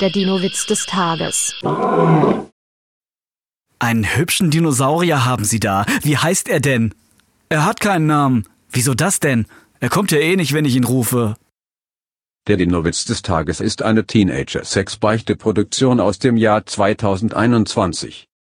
Der Dino-Witz des Tages. Einen hübschen Dinosaurier haben Sie da. Wie heißt er denn? Er hat keinen Namen. Wieso das denn? Er kommt ja eh nicht, wenn ich ihn rufe. Der Dino-Witz des Tages ist eine Teenager-Sex-Beichte-Produktion aus dem Jahr 2021.